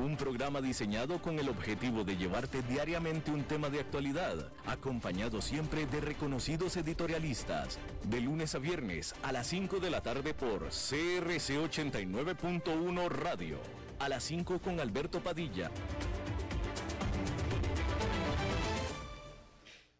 un programa diseñado con el objetivo de llevarte diariamente un tema de actualidad, acompañado siempre de reconocidos editorialistas, de lunes a viernes a las 5 de la tarde por CRC 89.1 Radio, a las 5 con Alberto Padilla.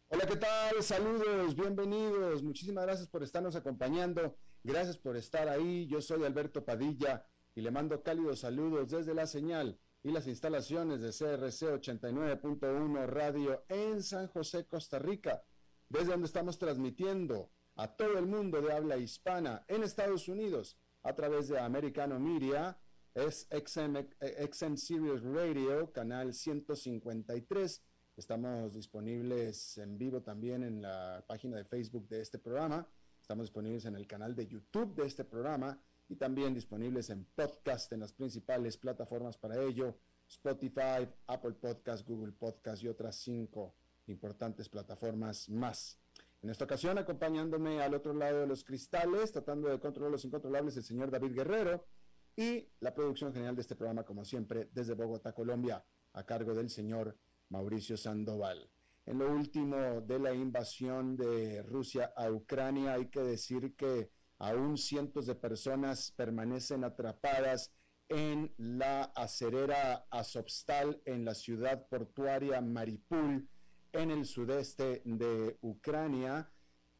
Hola, ¿qué tal? Saludos, bienvenidos. Muchísimas gracias por estarnos acompañando. Gracias por estar ahí. Yo soy Alberto Padilla y le mando cálidos saludos desde la señal y las instalaciones de CRC 89.1 Radio en San José, Costa Rica, desde donde estamos transmitiendo a todo el mundo de habla hispana en Estados Unidos a través de Americano Media, es XM, XM Sirius Radio, canal 153. Estamos disponibles en vivo también en la página de Facebook de este programa. Estamos disponibles en el canal de YouTube de este programa y también disponibles en podcast en las principales plataformas para ello, Spotify, Apple Podcast, Google Podcast y otras cinco importantes plataformas más. En esta ocasión, acompañándome al otro lado de los cristales, tratando de controlar los incontrolables, el señor David Guerrero y la producción general de este programa, como siempre, desde Bogotá, Colombia, a cargo del señor Mauricio Sandoval. En lo último de la invasión de Rusia a Ucrania, hay que decir que Aún cientos de personas permanecen atrapadas en la acerera Azovstal en la ciudad portuaria Maripul en el sudeste de Ucrania,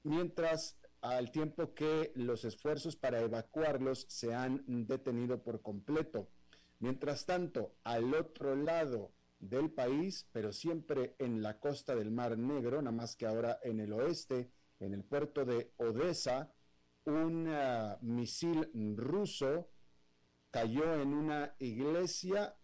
mientras al tiempo que los esfuerzos para evacuarlos se han detenido por completo. Mientras tanto, al otro lado del país, pero siempre en la costa del Mar Negro, nada más que ahora en el oeste, en el puerto de Odessa, un uh, misil ruso cayó en una iglesia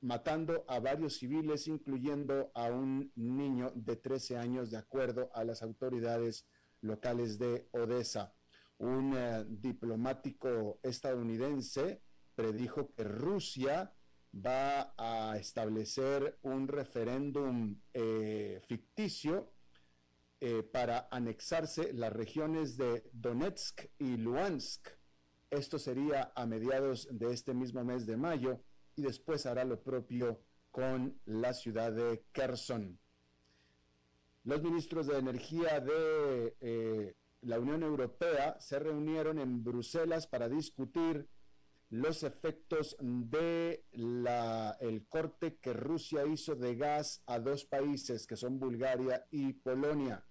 matando a varios civiles, incluyendo a un niño de 13 años, de acuerdo a las autoridades locales de Odessa. Un uh, diplomático estadounidense predijo que Rusia va a establecer un referéndum eh, ficticio eh, para anexarse las regiones de Donetsk y Luhansk. Esto sería a mediados de este mismo mes de mayo y después hará lo propio con la ciudad de Kherson. Los ministros de Energía de eh, la Unión Europea se reunieron en Bruselas para discutir los efectos de el corte que Rusia hizo de gas a dos países que son Bulgaria y Polonia.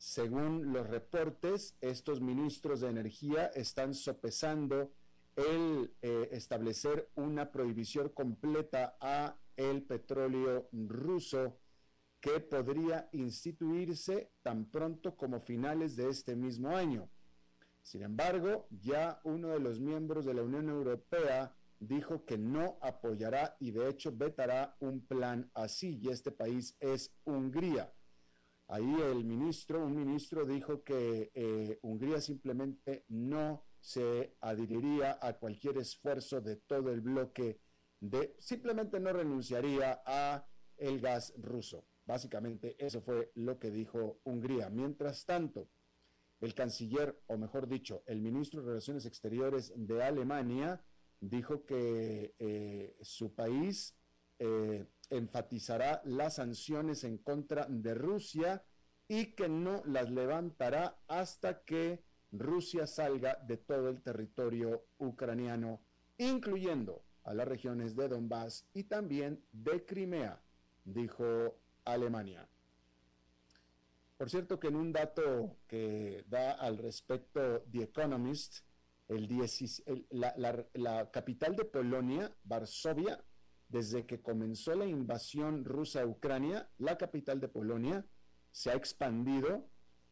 Según los reportes, estos ministros de energía están sopesando el eh, establecer una prohibición completa a el petróleo ruso que podría instituirse tan pronto como finales de este mismo año. Sin embargo, ya uno de los miembros de la Unión Europea dijo que no apoyará y de hecho vetará un plan así, y este país es Hungría. Ahí el ministro, un ministro dijo que eh, Hungría simplemente no se adheriría a cualquier esfuerzo de todo el bloque de, simplemente no renunciaría a el gas ruso. Básicamente eso fue lo que dijo Hungría. Mientras tanto, el canciller, o mejor dicho, el ministro de Relaciones Exteriores de Alemania, dijo que eh, su país eh, enfatizará las sanciones en contra de Rusia y que no las levantará hasta que Rusia salga de todo el territorio ucraniano, incluyendo a las regiones de Donbass y también de Crimea, dijo Alemania. Por cierto que en un dato que da al respecto The Economist, la capital de Polonia, Varsovia, desde que comenzó la invasión rusa a Ucrania, la capital de Polonia se ha expandido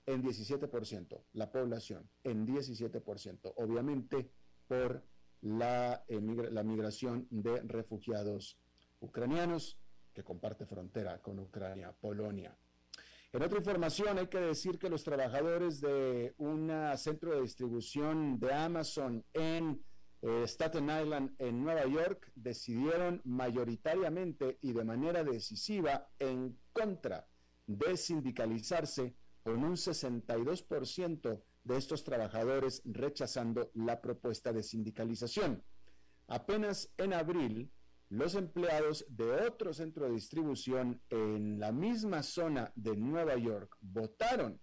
en 17%, la población en 17%, obviamente por la, la migración de refugiados ucranianos que comparte frontera con Ucrania, Polonia. En otra información, hay que decir que los trabajadores de un centro de distribución de Amazon en eh, Staten Island, en Nueva York, decidieron mayoritariamente y de manera decisiva en contra de sindicalizarse con un 62% de estos trabajadores rechazando la propuesta de sindicalización. Apenas en abril, los empleados de otro centro de distribución en la misma zona de Nueva York votaron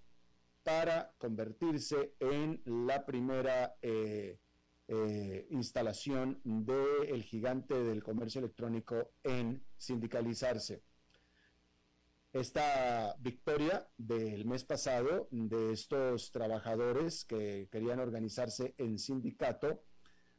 para convertirse en la primera eh, eh, instalación del gigante del comercio electrónico en sindicalizarse. Esta victoria del mes pasado de estos trabajadores que querían organizarse en sindicato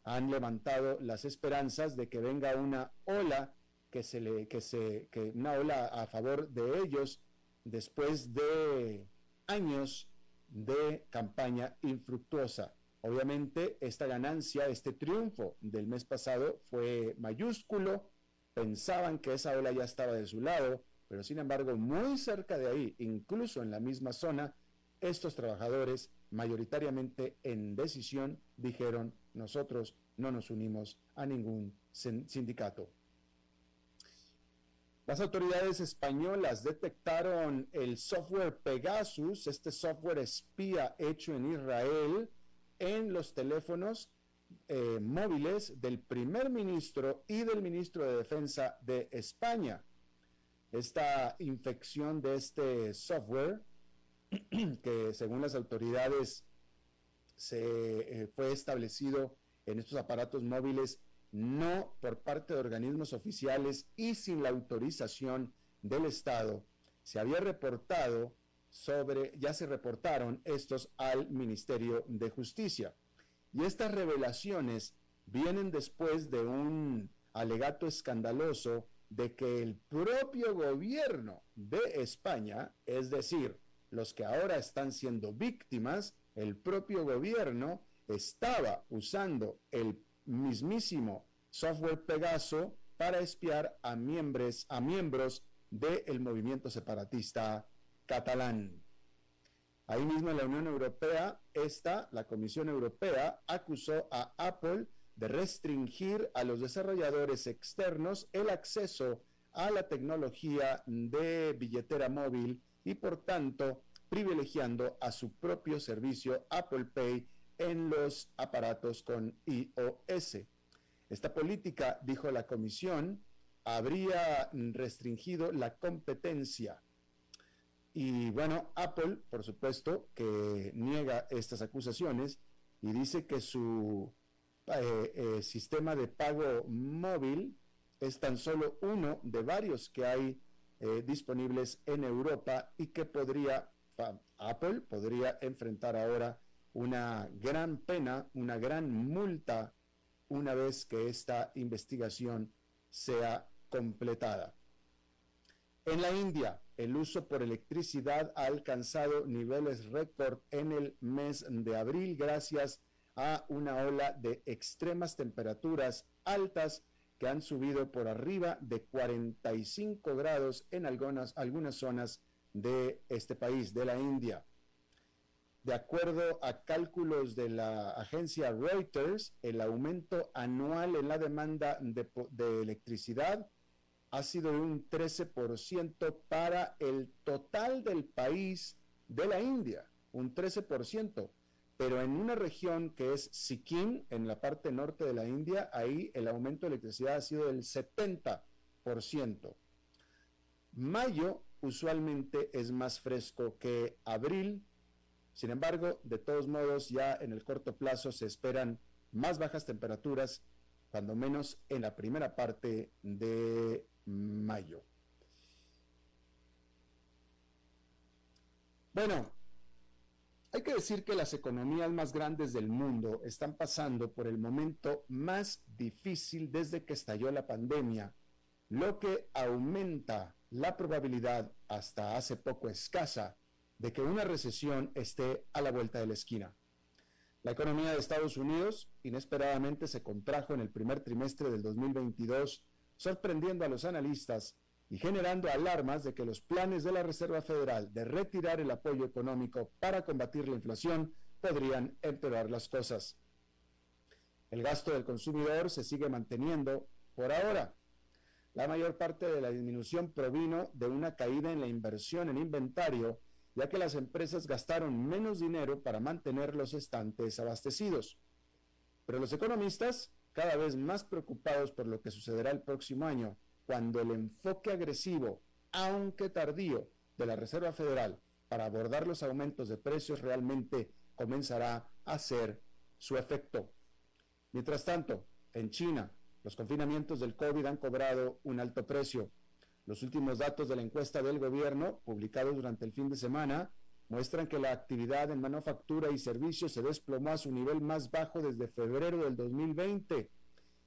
han levantado las esperanzas de que venga una ola que se le que se que una ola a favor de ellos después de años de campaña infructuosa. Obviamente esta ganancia, este triunfo del mes pasado fue mayúsculo, pensaban que esa ola ya estaba de su lado, pero sin embargo muy cerca de ahí, incluso en la misma zona, estos trabajadores mayoritariamente en decisión dijeron nosotros no nos unimos a ningún sindicato. Las autoridades españolas detectaron el software Pegasus, este software espía hecho en Israel, en los teléfonos eh, móviles del primer ministro y del ministro de Defensa de España. Esta infección de este software, que según las autoridades se eh, fue establecido en estos aparatos móviles no por parte de organismos oficiales y sin la autorización del Estado, se había reportado sobre, ya se reportaron estos al Ministerio de Justicia. Y estas revelaciones vienen después de un alegato escandaloso de que el propio gobierno de España, es decir, los que ahora están siendo víctimas, el propio gobierno estaba usando el mismísimo software Pegaso para espiar a miembros, a miembros del movimiento separatista catalán. Ahí mismo la Unión Europea, esta, la Comisión Europea, acusó a Apple de restringir a los desarrolladores externos el acceso a la tecnología de billetera móvil y por tanto privilegiando a su propio servicio Apple Pay en los aparatos con iOS. Esta política, dijo la comisión, habría restringido la competencia. Y bueno, Apple, por supuesto, que niega estas acusaciones y dice que su eh, eh, sistema de pago móvil es tan solo uno de varios que hay eh, disponibles en Europa y que podría, Apple podría enfrentar ahora una gran pena, una gran multa una vez que esta investigación sea completada. En la India, el uso por electricidad ha alcanzado niveles récord en el mes de abril gracias a una ola de extremas temperaturas altas que han subido por arriba de 45 grados en algunas, algunas zonas de este país, de la India. De acuerdo a cálculos de la agencia Reuters, el aumento anual en la demanda de, electricidad ha sido un 13% para el total del país de la India, un 13%. Pero en una región que es Sikkim, en la parte norte de la India, ahí el aumento de electricidad ha sido del 70%. Mayo usualmente es más fresco que abril sin embargo, de todos modos, ya en el corto plazo se esperan más bajas temperaturas, cuando menos en la primera parte de mayo. Bueno, hay que decir que las economías más grandes del mundo están pasando por el momento más difícil desde que estalló la pandemia, lo que aumenta la probabilidad hasta hace poco escasa de que una recesión esté a la vuelta de la esquina. La economía de Estados Unidos inesperadamente se contrajo en el primer trimestre del 2022, sorprendiendo a los analistas y generando alarmas de que los planes de la Reserva Federal de retirar el apoyo económico para combatir la inflación podrían empeorar las cosas. El gasto del consumidor se sigue manteniendo por ahora. La mayor parte de la disminución provino de una caída en la inversión en inventario, ya que las empresas gastaron menos dinero para mantener los estantes abastecidos. Pero los economistas, cada vez más preocupados por lo que sucederá el próximo año, cuando el enfoque agresivo, aunque tardío, de la Reserva Federal para abordar los aumentos de precios realmente comenzará a hacer su efecto. Mientras tanto, en China, los confinamientos del COVID han cobrado un alto precio. Los últimos datos de la encuesta del gobierno, publicados durante el fin de semana, muestran que la actividad en manufactura y servicios se desplomó a su nivel más bajo desde febrero del 2020.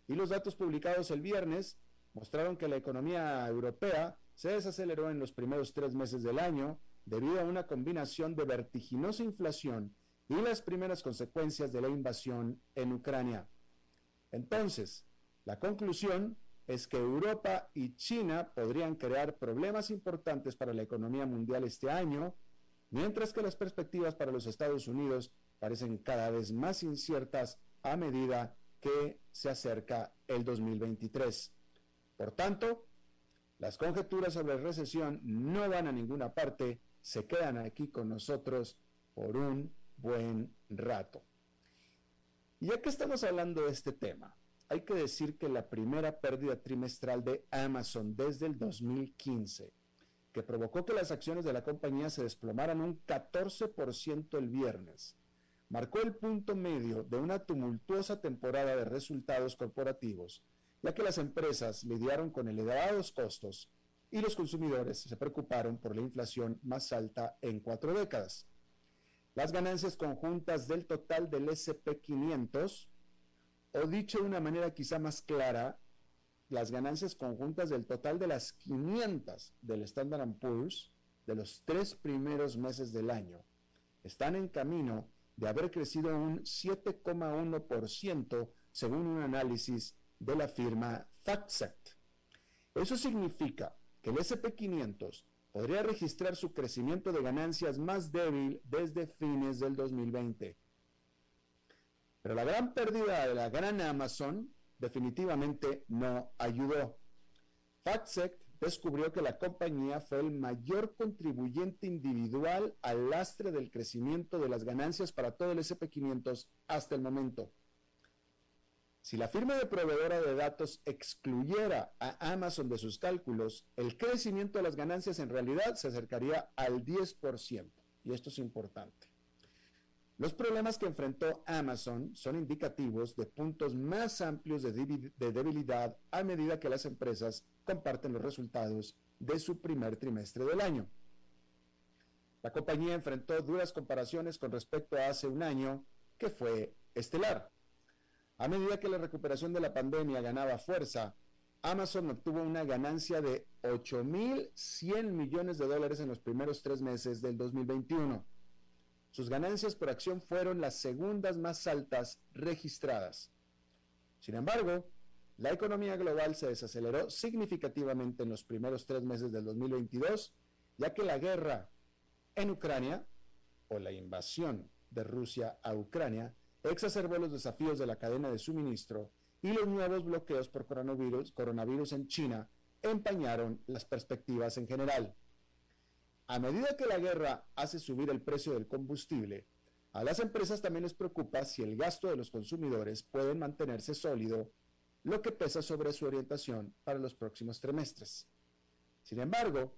Y los datos publicados el viernes mostraron que la economía europea se desaceleró en los primeros tres meses del año debido a una combinación de vertiginosa inflación y las primeras consecuencias de la invasión en Ucrania. Entonces, la conclusión es que Europa y China podrían crear problemas importantes para la economía mundial este año, mientras que las perspectivas para los Estados Unidos parecen cada vez más inciertas a medida que se acerca el 2023. Por tanto, las conjeturas sobre recesión no van a ninguna parte, se quedan aquí con nosotros por un buen rato. Y ya que estamos hablando de este tema, hay que decir que la primera pérdida trimestral de Amazon desde el 2015, que provocó que las acciones de la compañía se desplomaran un 14% el viernes, marcó el punto medio de una tumultuosa temporada de resultados corporativos ya que las empresas lidiaron con elevados costos y los consumidores se preocuparon por la inflación más alta en cuatro décadas. Las ganancias conjuntas del total del SP500, o dicho de una manera quizá más clara, las ganancias conjuntas del total de las 500 del Standard Poor's de los tres primeros meses del año, están en camino de haber crecido un 7,1% según un análisis de la firma FactSet. Eso significa que el SP500 podría registrar su crecimiento de ganancias más débil desde fines del 2020. Pero la gran pérdida de la gran Amazon definitivamente no ayudó. FactSet descubrió que la compañía fue el mayor contribuyente individual al lastre del crecimiento de las ganancias para todo el SP500 hasta el momento. Si la firma de proveedora de datos excluyera a Amazon de sus cálculos, el crecimiento de las ganancias en realidad se acercaría al 10%. Y esto es importante. Los problemas que enfrentó Amazon son indicativos de puntos más amplios de, debilidad a medida que las empresas comparten los resultados de su primer trimestre del año. La compañía enfrentó duras comparaciones con respecto a hace un año, que fue estelar. A medida que la recuperación de la pandemia ganaba fuerza, Amazon obtuvo una ganancia de 8.100 millones de dólares en los primeros tres meses del 2021. Sus ganancias por acción fueron las segundas más altas registradas. Sin embargo, la economía global se desaceleró significativamente en los primeros tres meses del 2022, ya que la guerra en Ucrania, o la invasión de Rusia a Ucrania, exacerbó los desafíos de la cadena de suministro y los nuevos bloqueos por coronavirus, coronavirus en China empañaron las perspectivas en general. A medida que la guerra hace subir el precio del combustible, a las empresas también les preocupa si el gasto de los consumidores puede mantenerse sólido, lo que pesa sobre su orientación para los próximos trimestres. Sin embargo,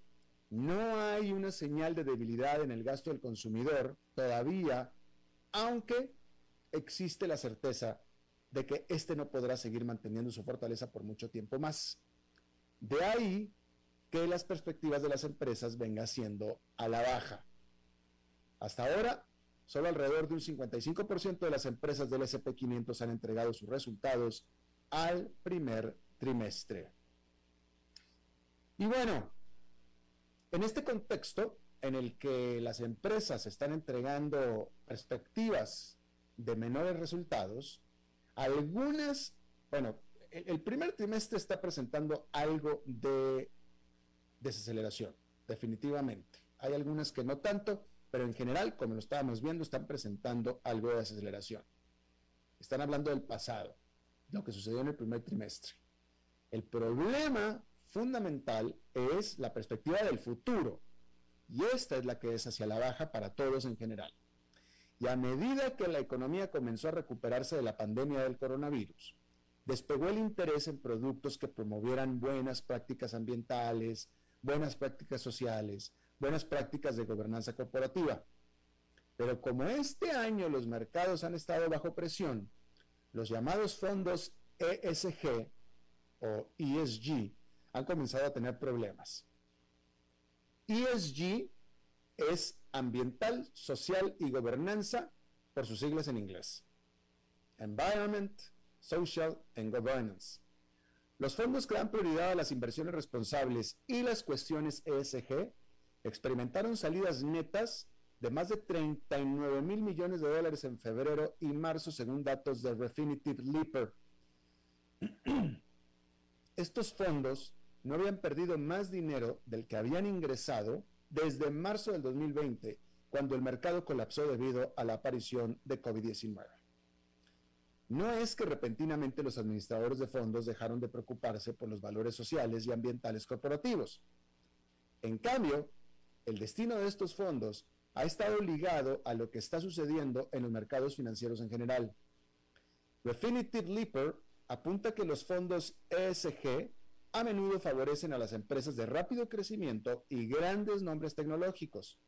no hay una señal de debilidad en el gasto del consumidor todavía, aunque existe la certeza de que éste no podrá seguir manteniendo su fortaleza por mucho tiempo más. De ahí que las perspectivas de las empresas vengan siendo a la baja. Hasta ahora, solo alrededor de un 55% de las empresas del SP500 han entregado sus resultados al primer trimestre. Y bueno, en este contexto en el que las empresas están entregando perspectivas de menores resultados, algunas, bueno, el, primer trimestre está presentando algo de desaceleración, definitivamente. Hay algunas que no tanto, pero en general, como lo estábamos viendo, están presentando algo de desaceleración. Están hablando del pasado, lo que sucedió en el primer trimestre. El problema fundamental es la perspectiva del futuro, y esta es la que es hacia la baja para todos en general. Y a medida que la economía comenzó a recuperarse de la pandemia del coronavirus, despegó el interés en productos que promovieran buenas prácticas ambientales, buenas prácticas sociales, buenas prácticas de gobernanza corporativa. Pero como este año los mercados han estado bajo presión, los llamados fondos ESG o ESG han comenzado a tener problemas. ESG es ambiental, social y gobernanza, por sus siglas en inglés. Environment, Social and Governance. Los fondos que dan prioridad a las inversiones responsables y las cuestiones ESG experimentaron salidas netas de más de 39 mil millones de dólares en febrero y marzo, según datos de Refinitiv Leaper. Estos fondos no habían perdido más dinero del que habían ingresado desde marzo del 2020, cuando el mercado colapsó debido a la aparición de COVID-19. No es que repentinamente los administradores de fondos dejaron de preocuparse por los valores sociales y ambientales corporativos. En cambio, el destino de estos fondos ha estado ligado a lo que está sucediendo en los mercados financieros en general. Refinitiv Leaper apunta que los fondos ESG a menudo favorecen a las empresas de rápido crecimiento y grandes nombres tecnológicos.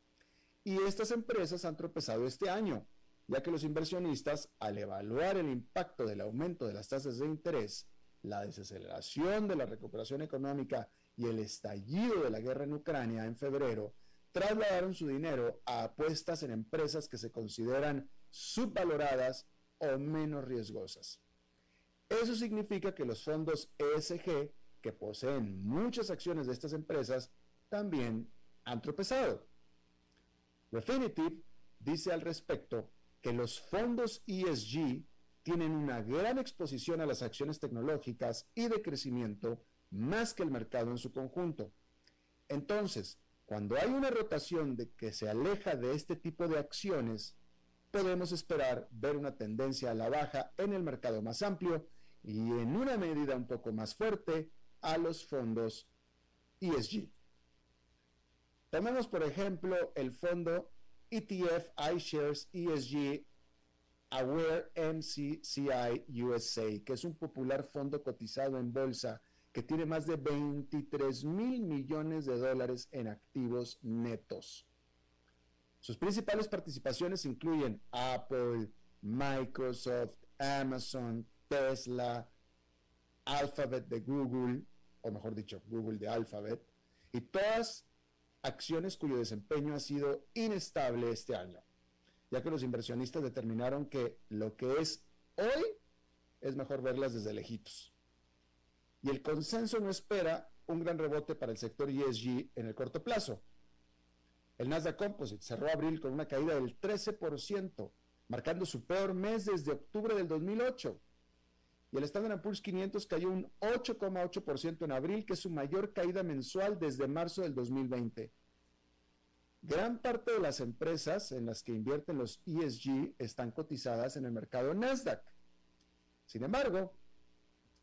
Y estas empresas han tropezado este año, ya que los inversionistas, al evaluar el impacto del aumento de las tasas de interés, la desaceleración de la recuperación económica y el estallido de la guerra en Ucrania en febrero, trasladaron su dinero a apuestas en empresas que se consideran subvaloradas o menos riesgosas. Eso significa que los fondos ESG que poseen muchas acciones de estas empresas también han tropezado. Refinitiv dice al respecto que los fondos ESG tienen una gran exposición a las acciones tecnológicas y de crecimiento más que el mercado en su conjunto. Entonces, cuando hay una rotación de que se aleja de este tipo de acciones, podemos esperar ver una tendencia a la baja en el mercado más amplio y en una medida un poco más fuerte a los fondos ESG. Tomemos, por ejemplo, el fondo ETF iShares ESG Aware MCCI USA, que es un popular fondo cotizado en bolsa que tiene más de 23 mil millones de dólares en activos netos. Sus principales participaciones incluyen Apple, Microsoft, Amazon, Tesla, Alphabet de Google, o mejor dicho, Google de Alphabet, y todas acciones cuyo desempeño ha sido inestable este año, ya que los inversionistas determinaron que lo que es hoy es mejor verlas desde lejitos. Y el consenso no espera un gran rebote para el sector ESG en el corto plazo. El Nasdaq Composite cerró abril con una caída del 13%, marcando su peor mes desde octubre del 2008 y el Standard Poor's 500 cayó un 8,8% en abril, que es su mayor caída mensual desde marzo del 2020. Gran parte de las empresas en las que invierten los ESG están cotizadas en el mercado Nasdaq. Sin embargo,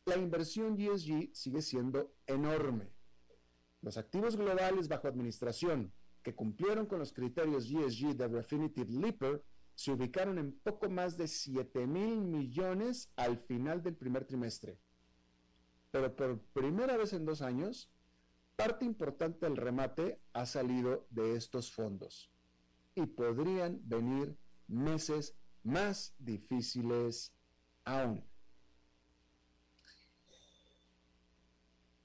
la inversión ESG sigue siendo enorme. Los activos globales bajo administración que cumplieron con los criterios ESG de Refinitiv Leaper se ubicaron en poco más de 7 mil millones al final del primer trimestre. Pero por primera vez en dos años, parte importante del remate ha salido de estos fondos y podrían venir meses más difíciles aún.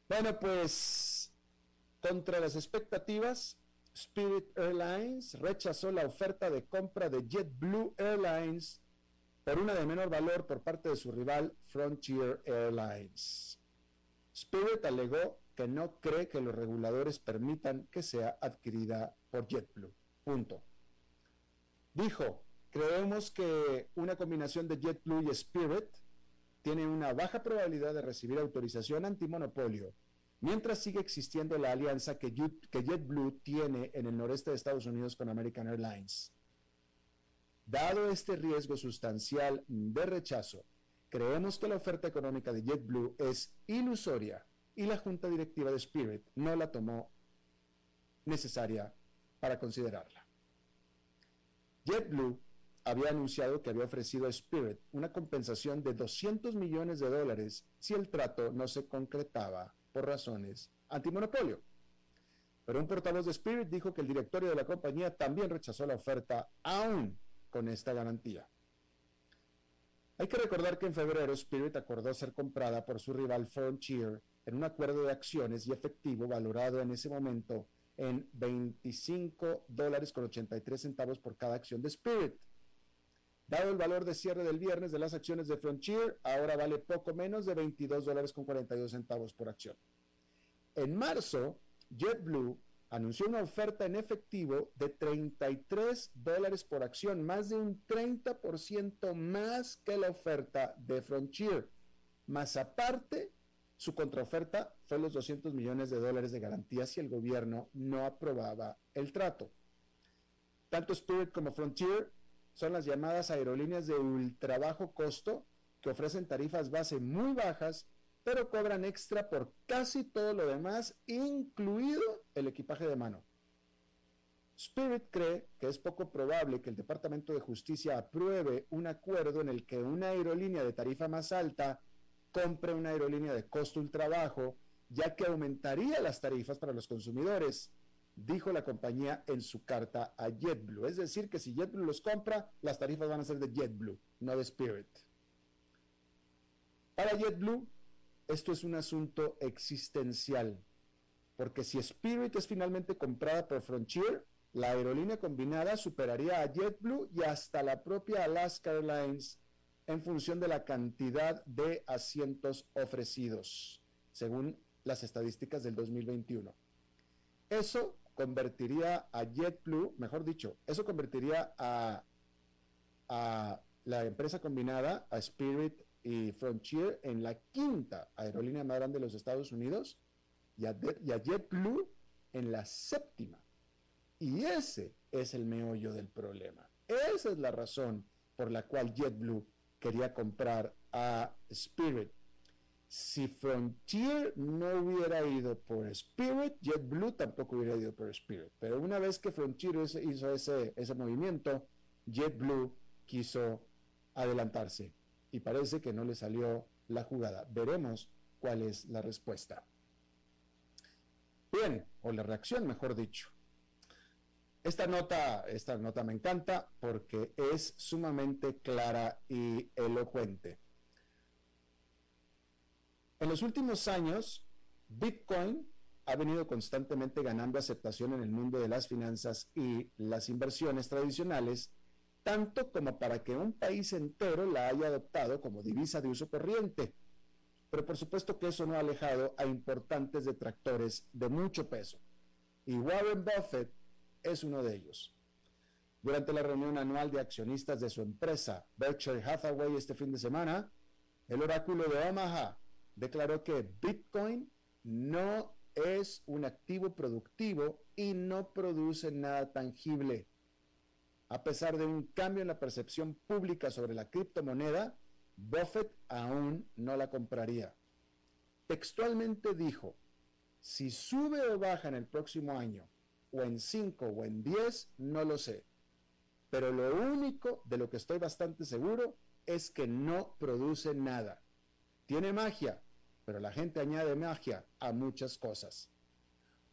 Bueno, pues contra las expectativas, Spirit Airlines rechazó la oferta de compra de JetBlue Airlines por una de menor valor por parte de su rival Frontier Airlines. Spirit alegó que no cree que los reguladores permitan que sea adquirida por JetBlue. Punto. Dijo, creemos que una combinación de JetBlue y Spirit tiene una baja probabilidad de recibir autorización antimonopolio mientras sigue existiendo la alianza que, JetBlue tiene en el noreste de Estados Unidos con American Airlines. Dado este riesgo sustancial de rechazo, creemos que la oferta económica de JetBlue es ilusoria y la junta directiva de Spirit no la tomó necesaria para considerarla. JetBlue había anunciado que había ofrecido a Spirit una compensación de 200 millones de dólares si el trato no se concretaba por razones antimonopolio. Pero un portavoz de Spirit dijo que el directorio de la compañía también rechazó la oferta, aún con esta garantía. Hay que recordar que en febrero Spirit acordó ser comprada por su rival Frontier en un acuerdo de acciones y efectivo valorado en ese momento en 25 dólares con 83 centavos por cada acción de Spirit. Dado el valor de cierre del viernes de las acciones de Frontier, ahora vale poco menos de 22 dólares con 42 centavos por acción. En marzo, JetBlue anunció una oferta en efectivo de 33 dólares por acción, más de un 30% más que la oferta de Frontier. Más aparte, su contraoferta fue los 200 millones de dólares de garantía si el gobierno no aprobaba el trato. Tanto Spirit como Frontier son las llamadas aerolíneas de ultra bajo costo que ofrecen tarifas base muy bajas, pero cobran extra por casi todo lo demás, incluido el equipaje de mano. Spirit cree que es poco probable que el Departamento de Justicia apruebe un acuerdo en el que una aerolínea de tarifa más alta compre una aerolínea de costo ultra bajo, ya que aumentaría las tarifas para los consumidores dijo la compañía en su carta a JetBlue. Es decir, que si JetBlue los compra, las tarifas van a ser de JetBlue, no de Spirit. Para JetBlue, esto es un asunto existencial, porque si Spirit es finalmente comprada por Frontier, la aerolínea combinada superaría a JetBlue y hasta la propia Alaska Airlines en función de la cantidad de asientos ofrecidos, según las estadísticas del 2021. Eso convertiría a JetBlue, mejor dicho, eso convertiría a, la empresa combinada, a Spirit y Frontier, en la quinta aerolínea más grande de los Estados Unidos y a JetBlue en la séptima. Y ese es el meollo del problema. Esa es la razón por la cual JetBlue quería comprar a Spirit si Frontier no hubiera ido por Spirit, JetBlue tampoco hubiera ido por Spirit. Pero una vez que Frontier hizo ese, movimiento, JetBlue quiso adelantarse y parece que no le salió la jugada. Veremos cuál es la respuesta. Bien, o la reacción, mejor dicho. Esta nota, esta nota me encanta porque es sumamente clara y elocuente. En los últimos años, Bitcoin ha venido constantemente ganando aceptación en el mundo de las finanzas y las inversiones tradicionales, tanto como para que un país entero la haya adoptado como divisa de uso corriente. Pero por supuesto que eso no ha alejado a importantes detractores de mucho peso. Y Warren Buffett es uno de ellos. Durante la reunión anual de accionistas de su empresa, Berkshire Hathaway, este fin de semana, el oráculo de Omaha declaró que Bitcoin no es un activo productivo y no produce nada tangible. A pesar de un cambio en la percepción pública sobre la criptomoneda, Buffett aún no la compraría. Textualmente dijo, si sube o baja en el próximo año, o en 5 o en 10, no lo sé. Pero lo único de lo que estoy bastante seguro es que no produce nada. Tiene magia, pero la gente añade magia a muchas cosas.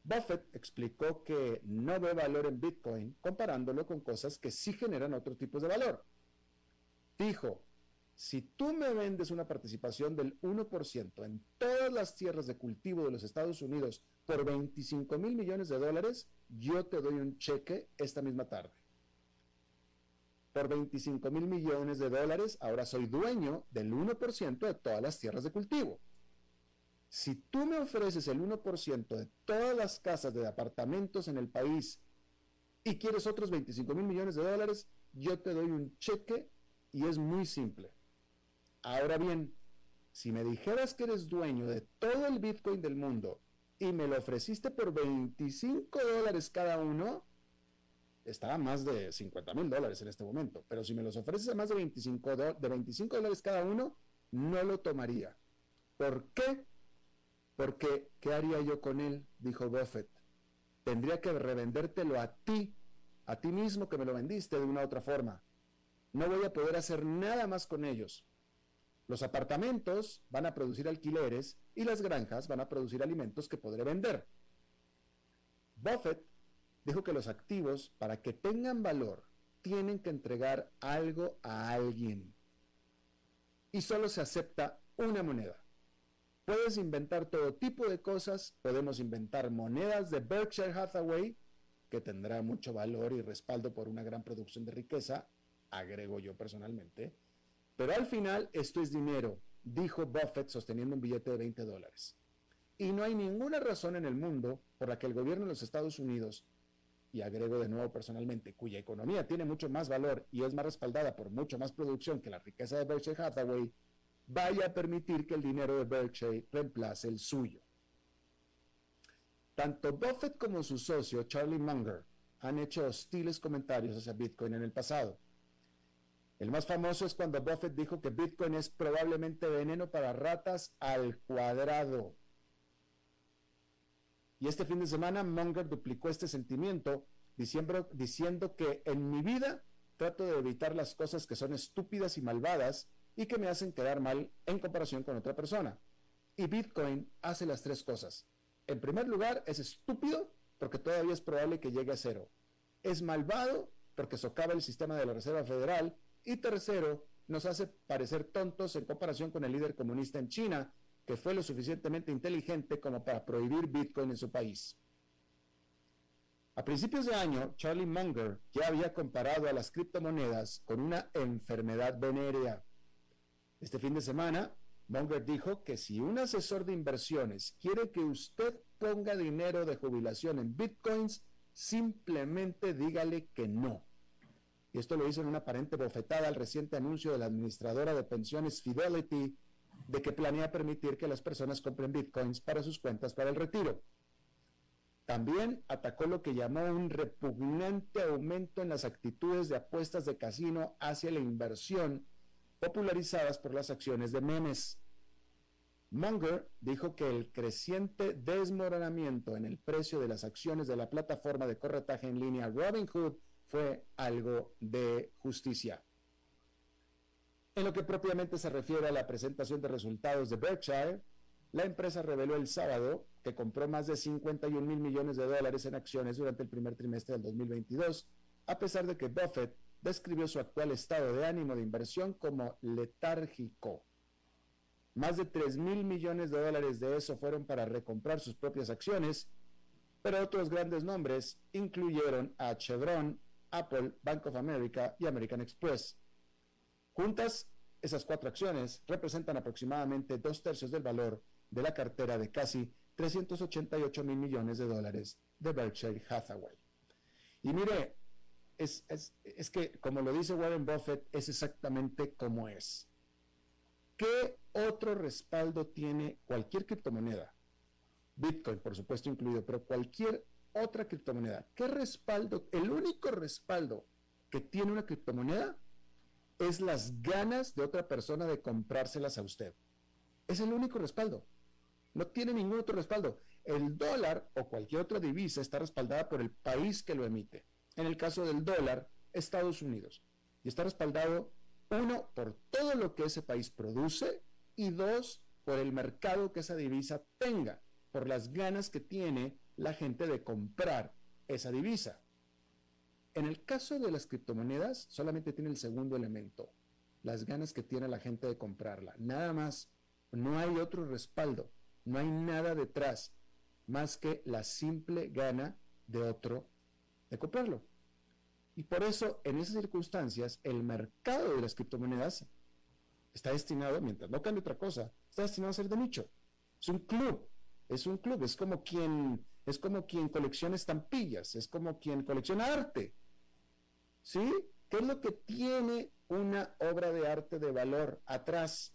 Buffett explicó que no ve valor en Bitcoin comparándolo con cosas que sí generan otro tipo de valor. Dijo, si tú me vendes una participación del 1% en todas las tierras de cultivo de los Estados Unidos por 25 mil millones de dólares, yo te doy un cheque esta misma tarde. Por 25 mil millones de dólares, ahora soy dueño del 1% de todas las tierras de cultivo. Si tú me ofreces el 1% de todas las casas de apartamentos en el país y quieres otros 25 mil millones de dólares, yo te doy un cheque y es muy simple. Ahora bien, si me dijeras que eres dueño de todo el Bitcoin del mundo y me lo ofreciste por 25 dólares cada uno, está a más de 50 mil dólares en este momento, pero si me los ofreces a más de 25, de 25 dólares cada uno, no lo tomaría. ¿Por qué? Porque, ¿qué haría yo con él? Dijo Buffett. Tendría que revendértelo a ti, a ti mismo que me lo vendiste de una u otra forma. No voy a poder hacer nada más con ellos. Los apartamentos van a producir alquileres y las granjas van a producir alimentos que podré vender. Buffett dijo que los activos, para que tengan valor, tienen que entregar algo a alguien. Y solo se acepta una moneda. Puedes inventar todo tipo de cosas, podemos inventar monedas de Berkshire Hathaway, que tendrá mucho valor y respaldo por una gran producción de riqueza, agrego yo personalmente, pero al final esto es dinero, dijo Buffett sosteniendo un billete de 20 dólares. Y no hay ninguna razón en el mundo por la que el gobierno de los Estados Unidos y agrego de nuevo personalmente, cuya economía tiene mucho más valor y es más respaldada por mucho más producción que la riqueza de Berkshire Hathaway, vaya a permitir que el dinero de Berkshire reemplace el suyo. Tanto Buffett como su socio Charlie Munger han hecho hostiles comentarios hacia Bitcoin en el pasado. El más famoso es cuando Buffett dijo que Bitcoin es probablemente veneno para ratas al cuadrado. Y este fin de semana Munger duplicó este sentimiento diciendo, diciendo que en mi vida trato de evitar las cosas que son estúpidas y malvadas y que me hacen quedar mal en comparación con otra persona. Y Bitcoin hace las tres cosas. En primer lugar, es estúpido porque todavía es probable que llegue a cero. Es malvado porque socava el sistema de la Reserva Federal. Y tercero, nos hace parecer tontos en comparación con el líder comunista en China, que fue lo suficientemente inteligente como para prohibir Bitcoin en su país. A principios de año, Charlie Munger ya había comparado a las criptomonedas con una enfermedad venérea. Este fin de semana, Munger dijo que si un asesor de inversiones quiere que usted ponga dinero de jubilación en bitcoins, simplemente dígale que no. Y esto lo hizo en una aparente bofetada al reciente anuncio de la administradora de pensiones Fidelity de que planea permitir que las personas compren bitcoins para sus cuentas para el retiro. También atacó lo que llamó un repugnante aumento en las actitudes de apuestas de casino hacia la inversión popularizadas por las acciones de memes. Munger dijo que el creciente desmoronamiento en el precio de las acciones de la plataforma de corretaje en línea Robinhood fue algo de justicia. En lo que propiamente se refiere a la presentación de resultados de Berkshire, la empresa reveló el sábado que compró más de 51 mil millones de dólares en acciones durante el primer trimestre del 2022, a pesar de que Buffett describió su actual estado de ánimo de inversión como letárgico. Más de 3 mil millones de dólares de eso fueron para recomprar sus propias acciones, pero otros grandes nombres incluyeron a Chevron, Apple, Bank of America y American Express. Juntas, esas cuatro acciones representan aproximadamente dos tercios del valor de la cartera de casi 388 mil millones de dólares de Berkshire Hathaway. Y mire, es, que, como lo dice Warren Buffett, es exactamente como es. ¿Qué otro respaldo tiene cualquier criptomoneda? Bitcoin, por supuesto, incluido, pero cualquier otra criptomoneda. ¿Qué respaldo? El único respaldo que tiene una criptomoneda es las ganas de otra persona de comprárselas a usted. Es el único respaldo. No tiene ningún otro respaldo. El dólar o cualquier otra divisa está respaldada por el país que lo emite. En el caso del dólar, Estados Unidos. Y está respaldado, uno, por todo lo que ese país produce y dos, por el mercado que esa divisa tenga, por las ganas que tiene la gente de comprar esa divisa. En el caso de las criptomonedas, solamente tiene el segundo elemento, las ganas que tiene la gente de comprarla. Nada más, no hay otro respaldo. No hay nada detrás más que la simple gana de otro comprarlo. Y por eso, en esas circunstancias, el mercado de las criptomonedas está destinado, mientras no cambie otra cosa, está destinado a ser de nicho. Es un club, es un club, es como quien, es como quien colecciona estampillas, es como quien colecciona arte. ¿Sí? ¿Qué es lo que tiene una obra de arte de valor atrás?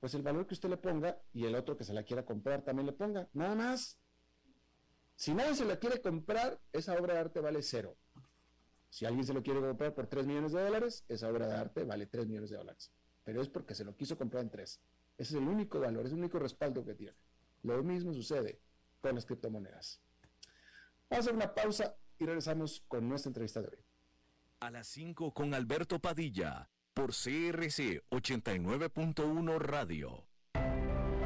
pues el valor que usted le ponga y el otro que se la quiera comprar también le ponga, nada más. Si nadie se la quiere comprar, esa obra de arte vale cero. Si alguien se lo quiere comprar por 3 millones de dólares, esa obra de arte vale 3 millones de dólares. Pero es porque se lo quiso comprar en 3. Ese es el único valor, es el único respaldo que tiene. Lo mismo sucede con las criptomonedas. Vamos a hacer una pausa y regresamos con nuestra entrevista de hoy. A las 5 con Alberto Padilla, por CRC 89.1 Radio.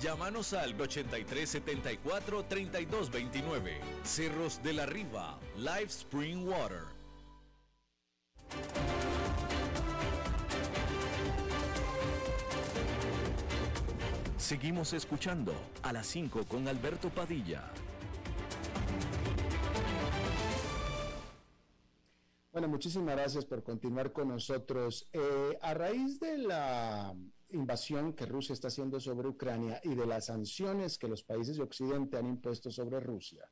Llámanos al 8374-3229. Cerros de la Riva, Live Spring Water. Seguimos escuchando a las 5 con Alberto Padilla. Bueno, muchísimas gracias por continuar con nosotros. Eh, a raíz de la invasión que Rusia está haciendo sobre Ucrania y de las sanciones que los países de Occidente han impuesto sobre Rusia,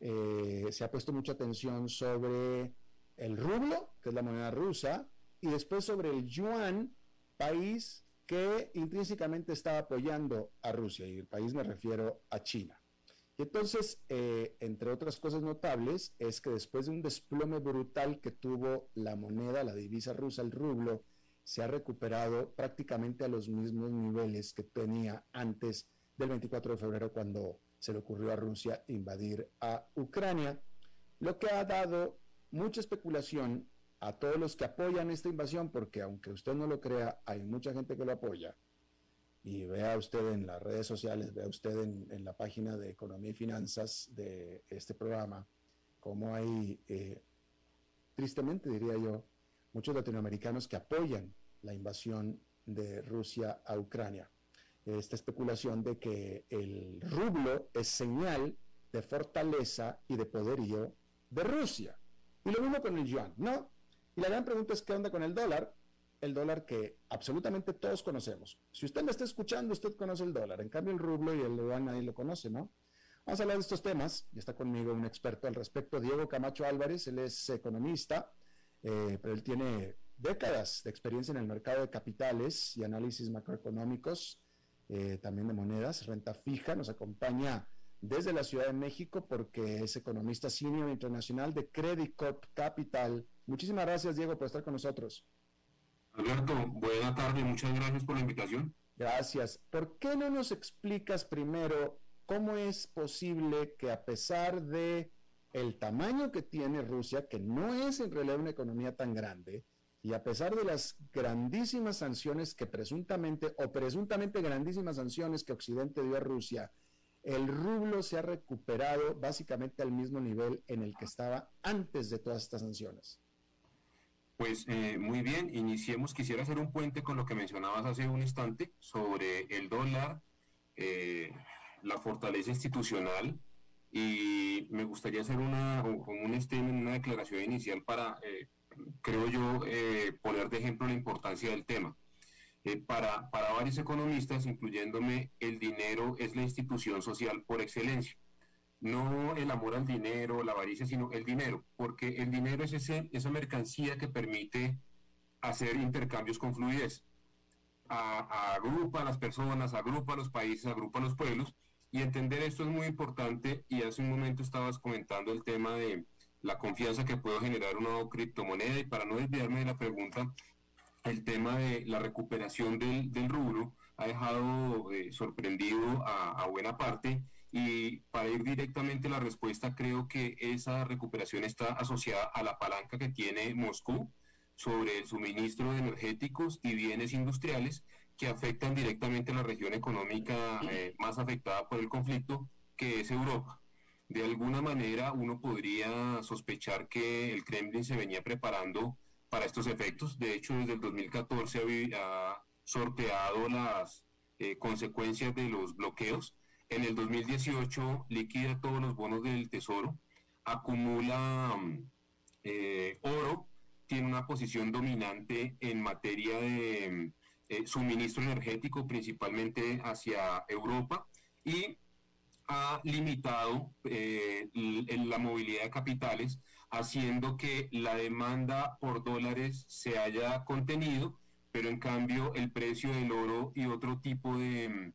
eh, se ha puesto mucha atención sobre el rublo, que es la moneda rusa, y después sobre el yuan, país que intrínsecamente está apoyando a Rusia, y el país me refiero a China. Y entonces, eh, entre otras cosas notables, es que después de un desplome brutal que tuvo la moneda, la divisa rusa, el rublo, se ha recuperado prácticamente a los mismos niveles que tenía antes del 24 de febrero cuando se le ocurrió a Rusia invadir a Ucrania, lo que ha dado mucha especulación a todos los que apoyan esta invasión, porque aunque usted no lo crea, hay mucha gente que lo apoya. Y vea usted en las redes sociales, vea usted en, la página de Economía y Finanzas de este programa, cómo hay, eh, tristemente diría yo, muchos latinoamericanos que apoyan la invasión de Rusia a Ucrania. Esta especulación de que el rublo es señal de fortaleza y de poderío de Rusia. Y lo mismo con el yuan, ¿no? Y la gran pregunta es, ¿qué onda con el dólar? El dólar que absolutamente todos conocemos. Si usted me está escuchando, usted conoce el dólar. En cambio, el rublo y el yuan nadie lo conoce, ¿no? Vamos a hablar de estos temas. Y está conmigo un experto al respecto, Diego Camacho Álvarez. Él es economista, eh, pero él tiene décadas de experiencia en el mercado de capitales y análisis macroeconómicos, eh, también de monedas, renta fija. Nos acompaña desde la Ciudad de México porque es economista senior internacional de Credit Corp Capital. Muchísimas gracias, Diego, por estar con nosotros. Alberto, buena tarde, muchas gracias por la invitación. Gracias. ¿Por qué no nos explicas primero cómo es posible que a pesar de el tamaño que tiene Rusia, que no es en realidad una economía tan grande, y a pesar de las grandísimas sanciones que presuntamente, o presuntamente grandísimas sanciones que Occidente dio a Rusia, el rublo se ha recuperado básicamente al mismo nivel en el que estaba antes de todas estas sanciones. Pues eh, muy bien, iniciemos. Quisiera hacer un puente con lo que mencionabas hace un instante sobre el dólar, eh, la fortaleza institucional y me gustaría hacer una, un statement, una declaración inicial para, eh, creo yo, poner de ejemplo la importancia del tema. para, para varios economistas, incluyéndome, el dinero es la institución social por excelencia no el amor al dinero, la avaricia, sino el dinero, porque el dinero es ese, esa mercancía que permite hacer intercambios con fluidez. agrupa a las personas, agrupa a los países, agrupa a los pueblos, y entender esto es muy importante, y hace un momento estabas comentando el tema de la confianza que puede generar una criptomoneda, y para no desviarme de la pregunta, el tema de la recuperación del, rubro ha dejado eh, sorprendido a, a buena parte, y para ir directamente a la respuesta, creo que esa recuperación está asociada a la palanca que tiene Moscú sobre el suministro de energéticos y bienes industriales que afectan directamente a la región económica eh, más afectada por el conflicto, que es Europa. De alguna manera uno podría sospechar que el Kremlin se venía preparando para estos efectos. De hecho, desde el 2014 ha sorteado las eh, consecuencias de los bloqueos en el 2018 liquida todos los bonos del Tesoro, acumula eh, oro, tiene una posición dominante en materia de eh, suministro energético, principalmente hacia Europa, y ha limitado eh, la movilidad de capitales, haciendo que la demanda por dólares se haya contenido, pero en cambio el precio del oro y otro tipo de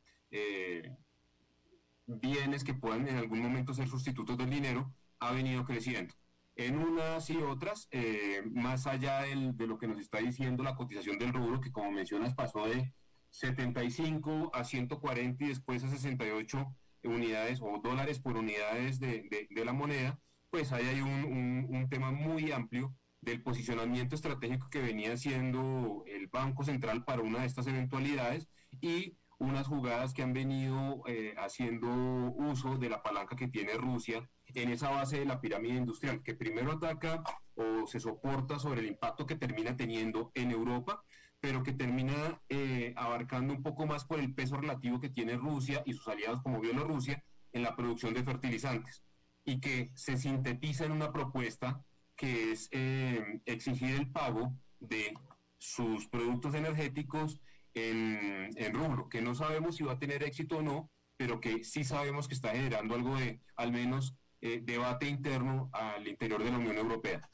bienes que puedan en algún momento ser sustitutos del dinero ha venido creciendo. En unas y otras, eh, más allá de lo que nos está diciendo la cotización del rubro, que como mencionas pasó de 75 a 140 y después a 68 unidades o dólares por unidades de, la moneda, pues ahí hay un, un, tema muy amplio del posicionamiento estratégico que venía haciendo el Banco Central para una de estas eventualidades y unas jugadas que han venido eh, haciendo uso de la palanca que tiene Rusia en esa base de la pirámide industrial, que primero ataca o se soporta sobre el impacto que termina teniendo en Europa, pero que termina eh, abarcando un poco más por el peso relativo que tiene Rusia y sus aliados como Bielorrusia en la producción de fertilizantes, y que se sintetiza en una propuesta que es eh, exigir el pago de sus productos energéticos en, en que no sabemos si va a tener éxito o no, pero que sí sabemos que está generando algo de, al menos, eh, debate interno al interior de la Unión Europea.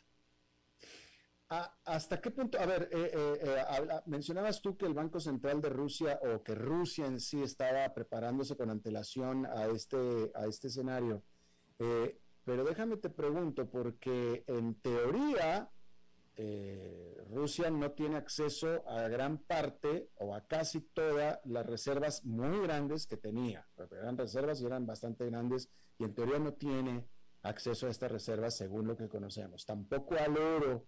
¿Hasta qué punto? A ver, eh, eh, mencionabas tú que el Banco Central de Rusia o que Rusia en sí estaba preparándose con antelación a este, a este escenario. pero déjame te pregunto, porque en teoría eh, Rusia no tiene acceso a gran parte o a casi todas las reservas muy grandes que tenía. Eran reservas y eran bastante grandes y en teoría no tiene acceso a estas reservas según lo que conocemos. Tampoco al oro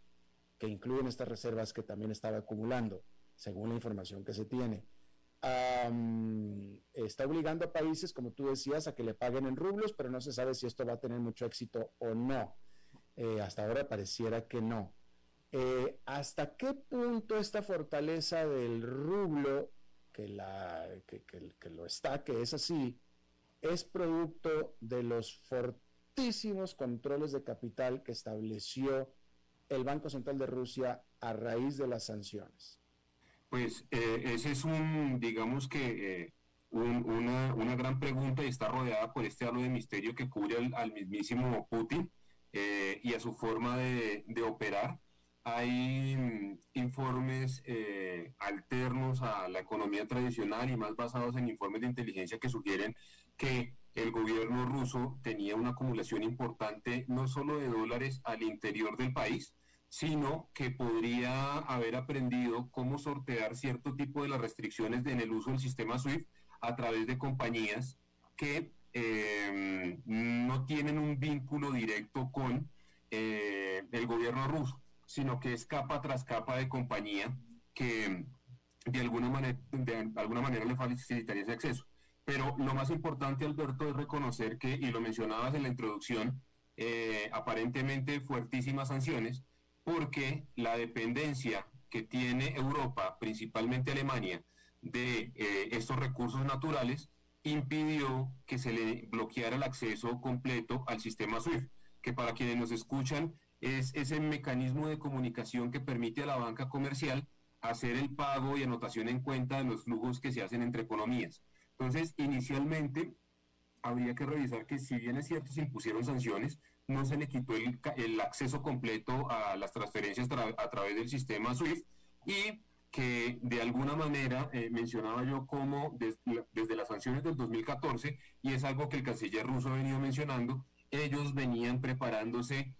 que incluyen estas reservas que también estaba acumulando, según la información que se tiene. está obligando a países, como tú decías, a que le paguen en rublos, pero no se sabe si esto va a tener mucho éxito o no. Eh, hasta ahora pareciera que no. Eh, ¿Hasta qué punto esta fortaleza del rublo, que, la, que, lo está, que es así, es producto de los fortísimos controles de capital que estableció el Banco Central de Rusia a raíz de las sanciones? Pues eh, ese es un, digamos que, eh, una, gran pregunta y está rodeada por este halo de misterio que cubre al, mismísimo Putin y a su forma de operar hay mm, informes eh, alternos a la economía tradicional y más basados en informes de inteligencia que sugieren que el gobierno ruso tenía una acumulación importante no solo de dólares al interior del país, sino que podría haber aprendido cómo sortear cierto tipo de las restricciones en el uso del sistema SWIFT a través de compañías que eh, no tienen un vínculo directo con eh, el gobierno ruso sino que es capa tras capa de compañía que de alguna manera, de alguna manera le facilitaría ese acceso. Pero lo más importante, Alberto, es reconocer que, y lo mencionabas en la introducción, eh, aparentemente fuertísimas sanciones, porque la dependencia que tiene Europa, principalmente Alemania, de eh, estos recursos naturales, impidió que se le bloqueara el acceso completo al sistema SWIFT, que para quienes nos escuchan es ese mecanismo de comunicación que permite a la banca comercial hacer el pago y anotación en cuenta de los flujos que se hacen entre economías. Entonces, inicialmente, habría que revisar que si bien es cierto se impusieron sanciones, no se le quitó el, acceso completo a las transferencias a través del sistema SWIFT y que de alguna manera eh, mencionaba yo como desde las sanciones del 2014, y es algo que el canciller ruso ha venido mencionando, ellos venían preparándose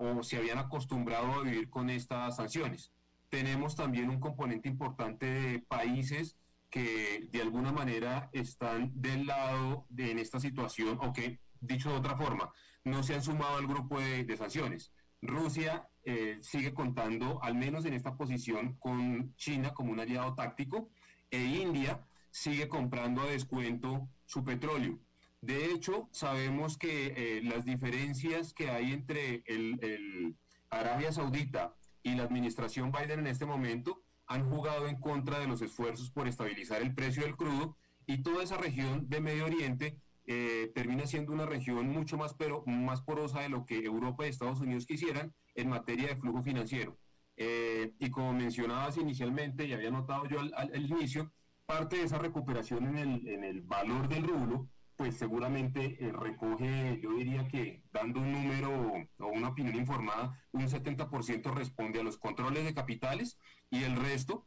o se habían acostumbrado a vivir con estas sanciones. Tenemos también un componente importante de países que de alguna manera están del lado de en esta situación o que, dicho de otra forma, no se han sumado al grupo de, sanciones. Rusia eh, sigue contando, al menos en esta posición, con China como un aliado táctico e India sigue comprando a descuento su petróleo. De hecho, sabemos que eh, las diferencias que hay entre el, Arabia Saudita y la administración Biden en este momento han jugado en contra de los esfuerzos por estabilizar el precio del crudo y toda esa región de Medio Oriente eh, termina siendo una región mucho más, pero, más porosa de lo que Europa y Estados Unidos quisieran en materia de flujo financiero. Eh, y como mencionabas inicialmente y había notado yo al, inicio, parte de esa recuperación en el, en el valor del rublo pues seguramente eh, recoge, yo diría que dando un número o una opinión informada, un 70% responde a los controles de capitales y el resto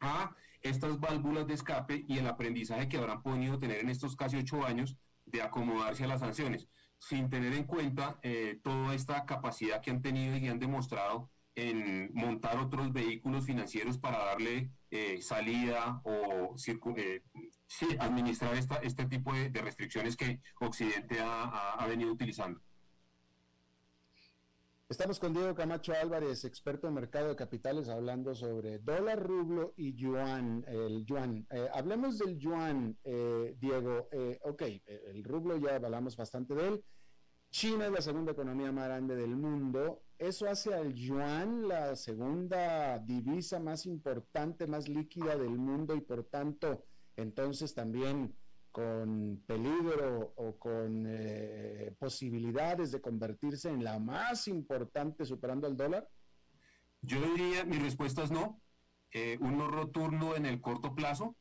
a estas válvulas de escape y el aprendizaje que habrán podido tener en estos casi ocho años de acomodarse a las sanciones, sin tener en cuenta eh, toda esta capacidad que han tenido y han demostrado en montar otros vehículos financieros para darle eh, salida o administrar esta, este tipo de, restricciones que Occidente ha, venido utilizando. Estamos con Diego Camacho Álvarez, experto en mercado de capitales, hablando sobre dólar, rublo y yuan. El yuan. Eh, hablemos del yuan, Diego. ok, el rublo ya hablamos bastante de él. China es la segunda economía más grande del mundo. Eso hace al yuan la segunda divisa más importante, más líquida del mundo y por tanto, entonces también con peligro o con eh, posibilidades de convertirse en la más importante superando al dólar? Yo diría, mi respuesta es no. Eh, un no rotundo en el corto plazo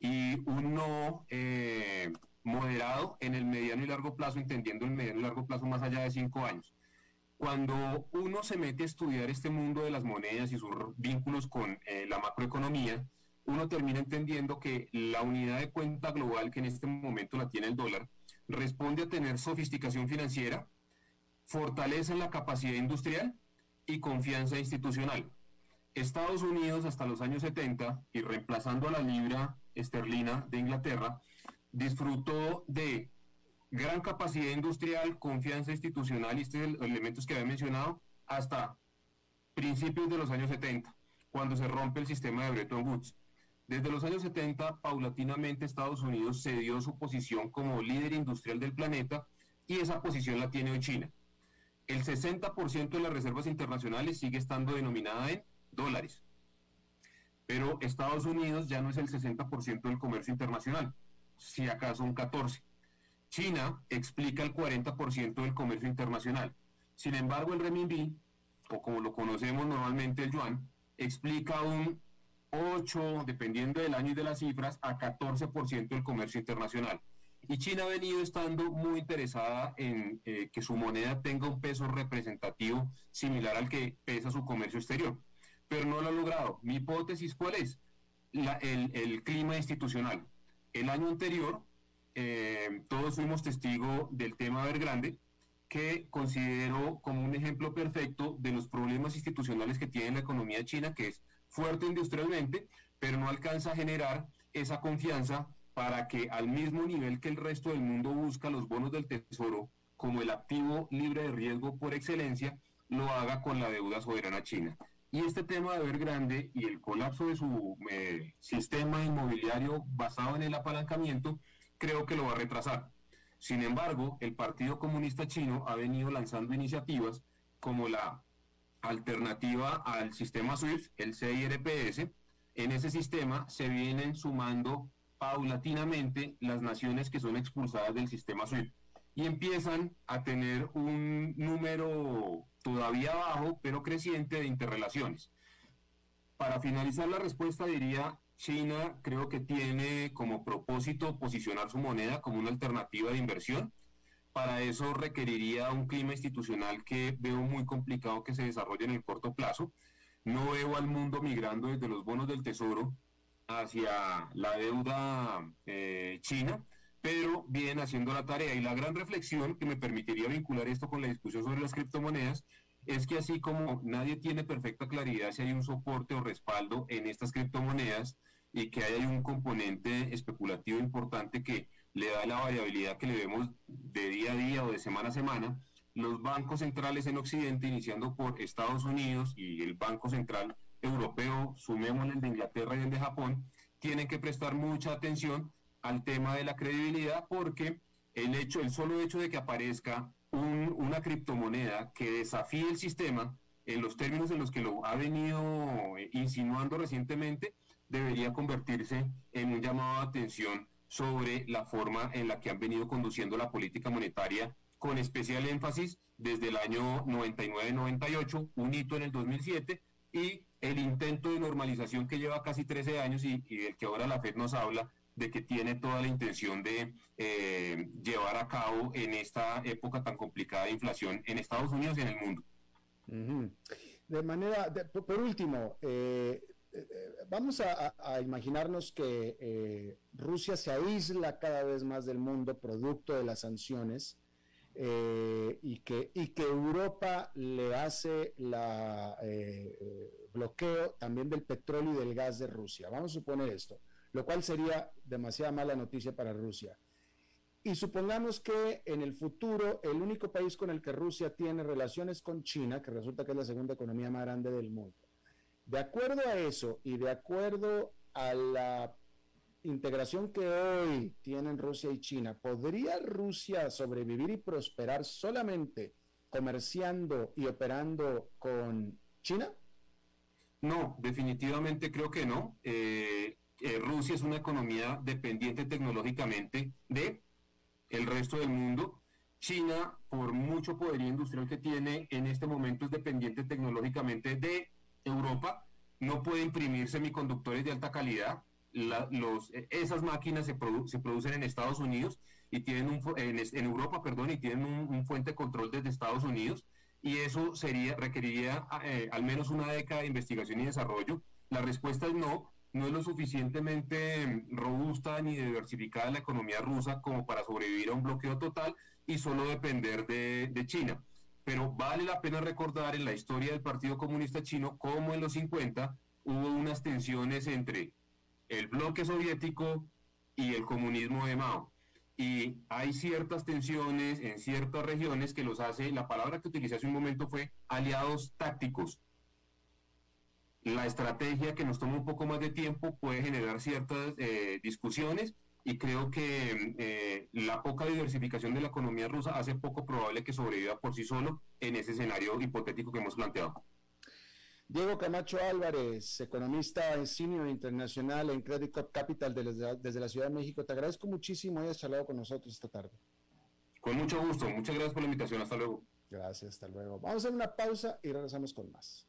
y un no eh, moderado en el mediano y largo plazo, entendiendo el mediano y largo plazo más allá de cinco años. Cuando uno se mete a estudiar este mundo de las monedas y sus vínculos con eh, la macroeconomía, uno termina entendiendo que la unidad de cuenta global que en este momento la tiene el dólar responde a tener sofisticación financiera, fortaleza en la capacidad industrial y confianza institucional. Estados Unidos hasta los años 70 y reemplazando a la libra esterlina de Inglaterra, disfrutó de gran capacidad industrial, confianza institucional y estos elementos que había mencionado hasta principios de los años 70, cuando se rompe el sistema de Bretton Woods. Desde los años 70, paulatinamente Estados Unidos cedió su posición como líder industrial del planeta y esa posición la tiene hoy China. El 60% de las reservas internacionales sigue estando denominada en dólares, pero Estados Unidos ya no es el 60% del comercio internacional si acaso un 14%. China explica el 40% del comercio internacional. Sin embargo, el renminbi, o como lo conocemos normalmente el yuan, explica un 8, dependiendo del año y de las cifras, a 14% del comercio internacional. Y China ha venido estando muy interesada en eh, que su moneda tenga un peso representativo similar al que pesa su comercio exterior, pero no lo ha logrado. Mi hipótesis, ¿cuál es? el clima institucional. El año anterior, eh, todos fuimos testigos del tema Evergrande, que considero como un ejemplo perfecto de los problemas institucionales que tiene la economía china, que es fuerte industrialmente, pero no alcanza a generar esa confianza para que al mismo nivel que el resto del mundo busca los bonos del tesoro como el activo libre de riesgo por excelencia, lo haga con la deuda soberana china. Y este tema de Evergrande y el colapso de su eh, sistema inmobiliario basado en el apalancamiento, creo que lo va a retrasar. Sin embargo, el Partido Comunista Chino ha venido lanzando iniciativas como la alternativa al sistema SWIFT, el CIRPS. En ese sistema se vienen sumando paulatinamente las naciones que son expulsadas del sistema SWIFT y empiezan a tener un número todavía bajo, pero creciente de interrelaciones. Para finalizar la respuesta diría, China creo que tiene como propósito posicionar su moneda como una alternativa de inversión. Para eso requeriría un clima institucional que veo muy complicado que se desarrolle en el corto plazo. No veo al mundo migrando desde los bonos del tesoro hacia la deuda eh, china, pero bien haciendo la tarea. Y la gran reflexión que me permitiría vincular esto con la discusión sobre las criptomonedas es que así como nadie tiene perfecta claridad si hay un soporte o respaldo en estas criptomonedas y que hay un componente especulativo importante que le da la variabilidad que le vemos de día a día o de semana a semana, los bancos centrales en Occidente, iniciando por Estados Unidos y el Banco Central Europeo, sumémosle el de Inglaterra y el de Japón, tienen que prestar mucha atención al tema de la credibilidad porque el hecho, el solo hecho de que aparezca una criptomoneda que desafíe el sistema en los términos en los que lo ha venido eh, insinuando recientemente, debería convertirse en un llamado de atención sobre la forma en la que han venido conduciendo la política monetaria, con especial énfasis desde el año 99-98, un hito en el 2007, y el intento de normalización que lleva casi 13 años y, y del que ahora la FED nos habla, de que tiene toda la intención de eh, llevar a cabo en esta época tan complicada de inflación en Estados Unidos y en el mundo. De manera, por último, eh, vamos a, imaginarnos que Rusia se aísla cada vez más del mundo producto de las sanciones y, que, y que Europa le hace la bloqueo también del petróleo y del gas de Rusia. Vamos a suponer esto lo cual sería demasiada mala noticia para Rusia. Y supongamos que en el futuro el único país con el que Rusia tiene relaciones con China, que resulta que es la segunda economía más grande del mundo, de acuerdo a eso y de acuerdo a la integración que hoy tienen Rusia y China, ¿podría Rusia sobrevivir y prosperar solamente comerciando y operando con China? No, definitivamente creo que no. Eh, eh, Rusia es una economía dependiente tecnológicamente de el resto del mundo. China, por mucho poderío industrial que tiene, en este momento es dependiente tecnológicamente de Europa. No puede imprimir semiconductores de alta calidad. los, eh, esas máquinas se, se, producen en Estados Unidos y tienen un, en, Europa, perdón, y tienen un, fuente de control desde Estados Unidos. Y eso sería requeriría eh, al menos una década de investigación y desarrollo. La respuesta es no no es lo suficientemente robusta ni diversificada la economía rusa como para sobrevivir a un bloqueo total y solo depender de, China. Pero vale la pena recordar en la historia del Partido Comunista Chino cómo en los 50 hubo unas tensiones entre el bloque soviético y el comunismo de Mao. Y hay ciertas tensiones en ciertas regiones que los hace, la palabra que utilicé hace un momento fue aliados tácticos la estrategia que nos toma un poco más de tiempo puede generar ciertas eh, discusiones y creo que eh, la poca diversificación de la economía rusa hace poco probable que sobreviva por sí solo en ese escenario hipotético que hemos planteado. Diego Camacho Álvarez, economista en Senior Internacional en Credit Capital desde, la Ciudad de México. Te agradezco muchísimo hayas charlado con nosotros esta tarde. Con mucho gusto. Muchas gracias por la invitación. Hasta luego. Gracias, hasta luego. Vamos a hacer una pausa y regresamos con más.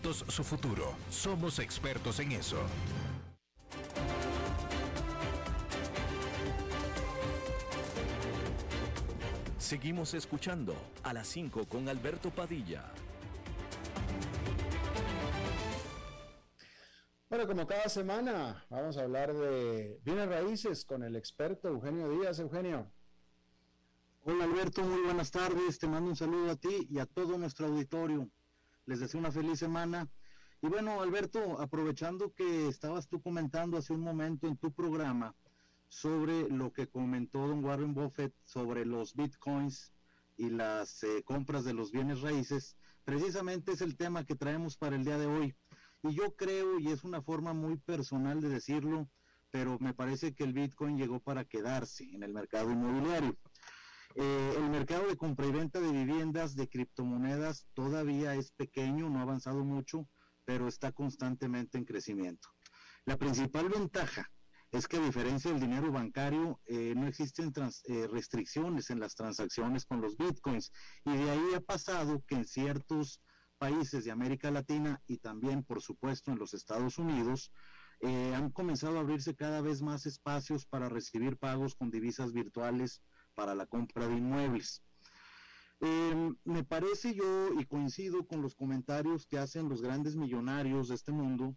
su futuro. Somos expertos en eso. Seguimos escuchando a las 5 con Alberto Padilla. Bueno, como cada semana, vamos a hablar de bienes raíces con el experto Eugenio Díaz. Eugenio. Hola Alberto, muy buenas tardes. Te mando un saludo a ti y a todo nuestro auditorio les deseo una feliz semana. Y bueno, Alberto, aprovechando que estabas tú comentando hace un momento en tu programa sobre lo que comentó don Warren Buffett sobre los bitcoins y las eh, compras de los bienes raíces, precisamente es el tema que traemos para el día de hoy. Y yo creo, y es una forma muy personal de decirlo, pero me parece que el bitcoin llegó para quedarse en el mercado inmobiliario. Eh, el mercado de compra y venta de viviendas, de criptomonedas, todavía es pequeño, no ha avanzado mucho, pero está constantemente en crecimiento. La principal ventaja es que a diferencia del dinero bancario, eh, no existen eh, restricciones en las transacciones con los bitcoins. Y de ahí ha pasado que en ciertos países de América Latina y también, por supuesto, en los Estados Unidos, han comenzado a abrirse cada vez más espacios para recibir pagos con divisas virtuales para la compra de inmuebles. Em, me parece yo, y coincido con los comentarios que hacen los grandes millonarios de este mundo,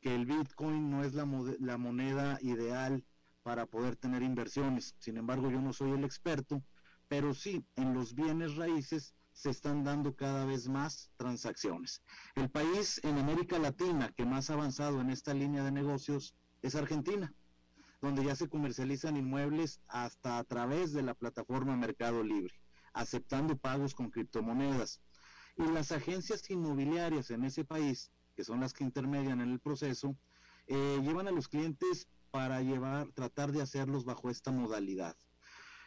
que el Bitcoin no es la, la moneda ideal para poder tener inversiones. Sin embargo, yo no soy el experto, pero sí, en los bienes raíces se están dando cada vez más transacciones. El país en América Latina que más ha avanzado en esta línea de negocios es Argentina donde ya se comercializan inmuebles hasta a través de la plataforma Mercado Libre, aceptando pagos con criptomonedas. Y las agencias inmobiliarias en ese país, que son las que intermedian en el proceso, eh, llevan a los clientes para llevar, tratar de hacerlos bajo esta modalidad.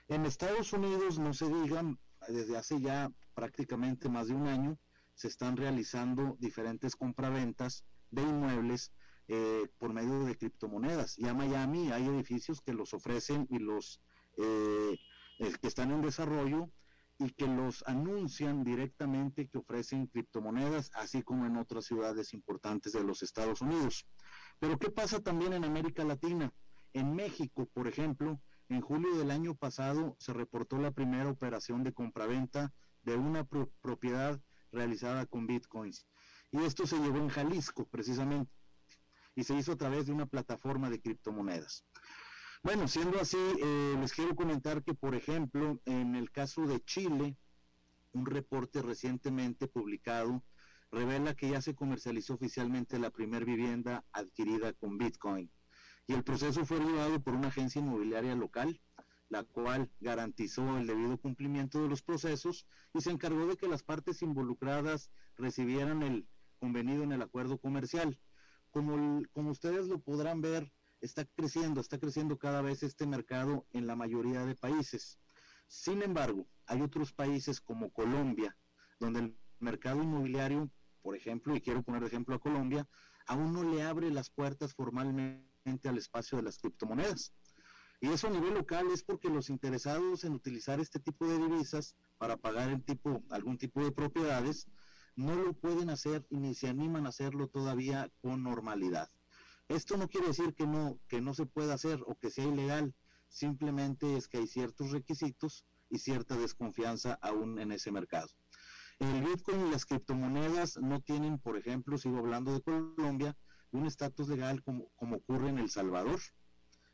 En Estados Unidos, no se digan, desde hace ya prácticamente más de un año, se están realizando diferentes compraventas de inmuebles eh, por medio de criptomonedas. Ya Miami hay edificios que los ofrecen y los eh, eh, que están en desarrollo y que los anuncian directamente que ofrecen criptomonedas, así como en otras ciudades importantes de los Estados Unidos. Pero ¿qué pasa también en América Latina? En México, por ejemplo, en julio del año pasado se reportó la primera operación de compraventa de una propiedad realizada con bitcoins. Y esto se llevó en Jalisco, precisamente y se hizo a través de una plataforma de criptomonedas. Bueno, siendo así, eh, les quiero comentar que, por ejemplo, en el caso de Chile, un reporte recientemente publicado revela que ya se comercializó oficialmente la primera vivienda adquirida con Bitcoin. Y el proceso fue llevado por una agencia inmobiliaria local, la cual garantizó el debido cumplimiento de los procesos y se encargó de que las partes involucradas recibieran el convenido en el acuerdo comercial como, ustedes lo podrán ver, está creciendo, está creciendo cada vez este mercado en la mayoría de países. Sin embargo, hay otros países como Colombia, donde el mercado inmobiliario, por ejemplo, y quiero poner ejemplo a Colombia, aún no le abre las puertas formalmente al espacio de las criptomonedas. Y eso a nivel local es porque los interesados en utilizar este tipo de divisas para pagar algún tipo de propiedades no lo pueden hacer y ni se animan a hacerlo todavía con normalidad. Esto no quiere decir que no, que no se pueda hacer o que sea ilegal, simplemente es que hay ciertos requisitos y cierta desconfianza aún en ese mercado. El Bitcoin y las criptomonedas no tienen, por ejemplo, sigo hablando de Colombia, un estatus legal como, como ocurre en El Salvador.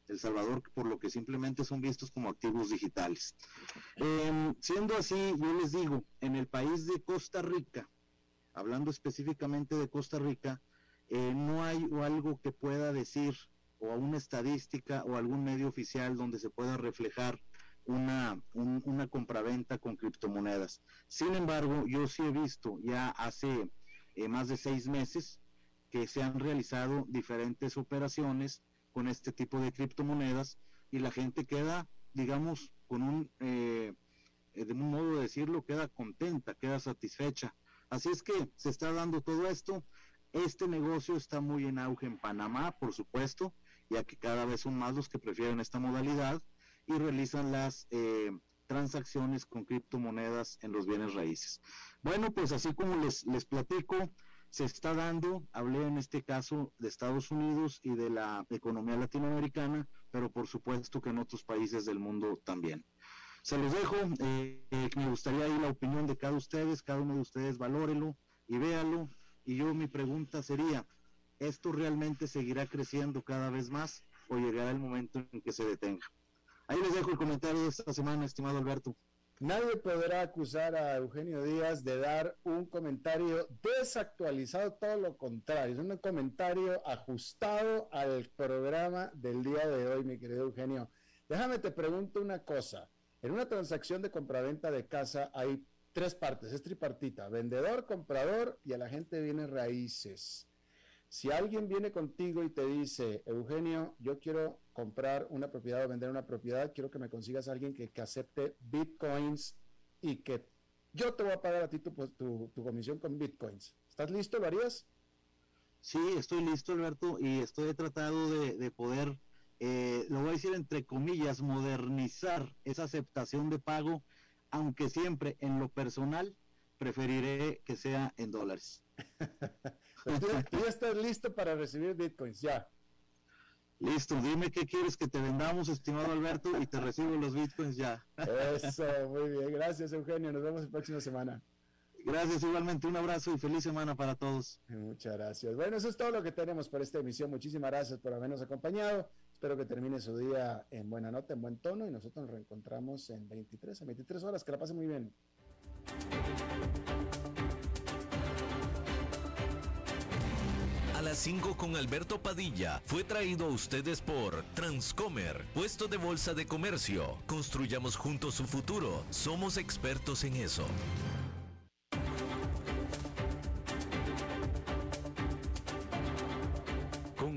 El Salvador, por lo que simplemente son vistos como activos digitales. Em, siendo así, yo les digo, en el país de Costa Rica, hablando específicamente de Costa Rica, eh, no hay algo que pueda decir o una estadística o algún medio oficial donde se pueda reflejar una, una compraventa con criptomonedas. Sin embargo, yo sí he visto ya hace eh, más de seis meses que se han realizado diferentes operaciones con este tipo de criptomonedas y la gente queda, digamos, con un, eh, de un modo de decirlo, queda contenta, queda satisfecha. Así es que se está dando todo esto. Este negocio está muy en auge en Panamá, por supuesto, ya que cada vez son más los que prefieren esta modalidad y realizan las eh, transacciones con criptomonedas en los bienes raíces. Bueno, pues así como les, les platico, se está dando, hablé en este caso de Estados Unidos y de la economía latinoamericana, pero por supuesto que en otros países del mundo también. Se los dejo, eh, eh, me gustaría ir la opinión de cada ustedes, cada uno de ustedes valórelo y véalo. Y yo mi pregunta sería, ¿esto realmente seguirá creciendo cada vez más o llegará el momento en que se detenga? Ahí les dejo el comentario de esta semana, estimado Alberto. Nadie podrá acusar a Eugenio Díaz de dar un comentario desactualizado, todo lo contrario, es un comentario ajustado al programa del día de hoy, mi querido Eugenio. Déjame te pregunto una cosa. En una transacción de compraventa de casa hay tres partes, es tripartita, vendedor, comprador y a la gente viene raíces. Si alguien viene contigo y te dice, Eugenio, yo quiero comprar una propiedad o vender una propiedad, quiero que me consigas a alguien que, acepte bitcoins y que yo te voy a pagar a ti tu, tu, comisión con bitcoins. ¿Estás listo? ¿Lo harías? Sí, estoy listo, Alberto, y estoy tratado de, poder, eh, lo voy a decir entre comillas, modernizar esa aceptación de pago, aunque siempre en lo personal preferiré que sea en dólares. tú, ya estás listo para recibir bitcoins, ya. Listo, dime qué quieres que te vendamos, estimado Alberto, y te recibo los bitcoins ya. Eso, muy bien. Gracias, Eugenio. Nos vemos la próxima semana. Gracias, igualmente. Un abrazo y feliz semana para todos. Muchas gracias. Bueno, eso es todo lo que tenemos por esta emisión. Muchísimas gracias por habernos acompañado. Espero que termine su día en buena nota, en buen tono, y nosotros nos reencontramos en 23, en 23 horas. Que la pase muy bien. las 5 con Alberto Padilla fue traído a ustedes por Transcomer, puesto de bolsa de comercio. Construyamos juntos su futuro. Somos expertos en eso.